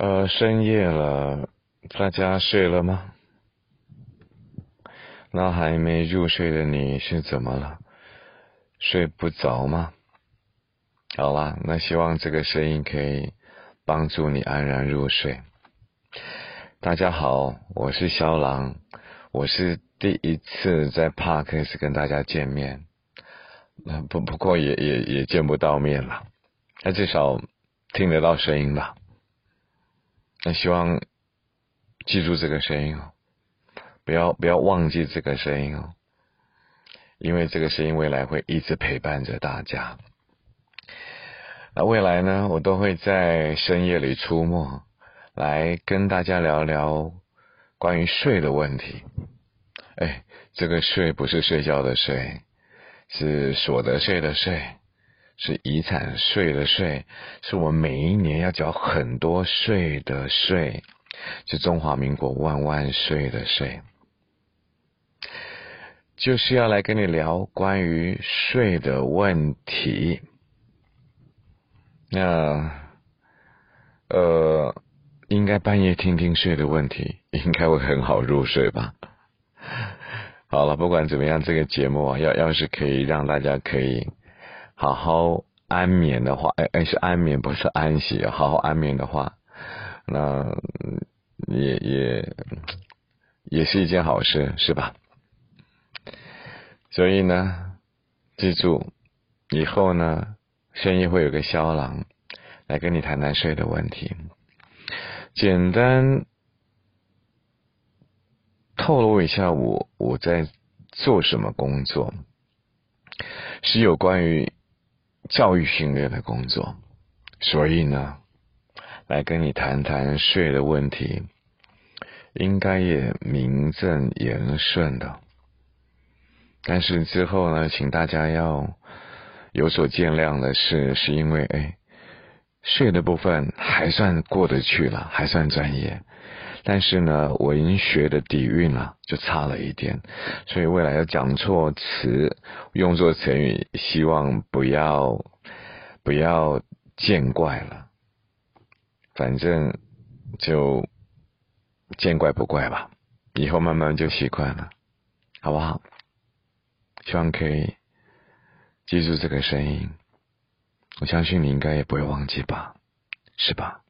呃，深夜了，大家睡了吗？那还没入睡的你是怎么了？睡不着吗？好啦，那希望这个声音可以帮助你安然入睡。大家好，我是肖郎，我是第一次在 Parkes 跟大家见面，那不不过也也也见不到面了，那至少听得到声音吧。那希望记住这个声音哦。不要不要忘记这个声音哦，因为这个声音未来会一直陪伴着大家。那未来呢，我都会在深夜里出没，来跟大家聊聊关于睡的问题。哎，这个睡不是睡觉的睡，是所得税的税，是遗产税的税，是我每一年要缴很多税的税，是中华民国万万岁的税。就是要来跟你聊关于税的问题。那呃，应该半夜听听睡的问题，应该会很好入睡吧？好了，不管怎么样，这个节目啊，要要是可以让大家可以好好安眠的话，哎哎，是安眠不是安息，好好安眠的话，那也也也是一件好事，是吧？所以呢，记住，以后呢，深夜会有个肖郎来跟你谈谈睡的问题。简单透露一下，我我在做什么工作，是有关于教育训练的工作。所以呢，来跟你谈谈税的问题，应该也名正言顺的。但是之后呢，请大家要有所见谅的是，是因为哎，税的部分还算过得去了，还算专业。但是呢，文学的底蕴啊，就差了一点，所以未来要讲错词、用作成语，希望不要不要见怪了。反正就见怪不怪吧，以后慢慢就习惯了，好不好？希望可以记住这个声音，我相信你应该也不会忘记吧，是吧？